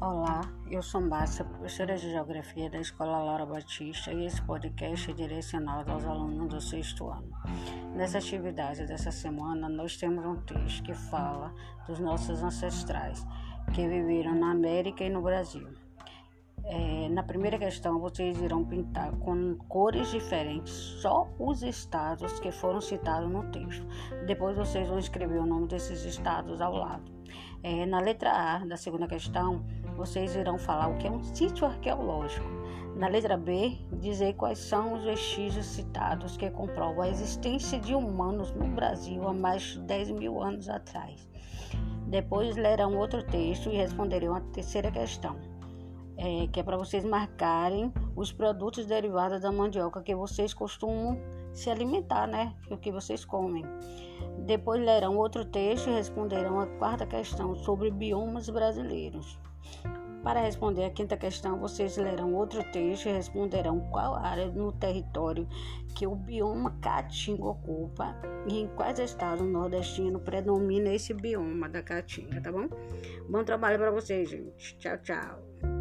Olá, eu sou Márcia, professora de Geografia da Escola Laura Batista e esse podcast é direcionado aos alunos do sexto ano. Nessa atividade dessa semana, nós temos um texto que fala dos nossos ancestrais que viveram na América e no Brasil. É, na primeira questão, vocês irão pintar com cores diferentes só os estados que foram citados no texto. Depois, vocês vão escrever o nome desses estados ao lado. É, na letra A da segunda questão, vocês irão falar o que é um sítio arqueológico. Na letra B, dizer quais são os vestígios citados que comprovam a existência de humanos no Brasil há mais de 10 mil anos atrás. Depois lerão outro texto e responderão a terceira questão é, que é para vocês marcarem os produtos derivados da mandioca que vocês costumam se alimentar, né? O que vocês comem. Depois lerão outro texto e responderão a quarta questão sobre biomas brasileiros. Para responder a quinta questão, vocês lerão outro texto e responderão qual área no território que o bioma caatinga ocupa e em quais estados nordestinos predomina esse bioma da caatinga, tá bom? Bom trabalho para vocês, gente. Tchau, tchau.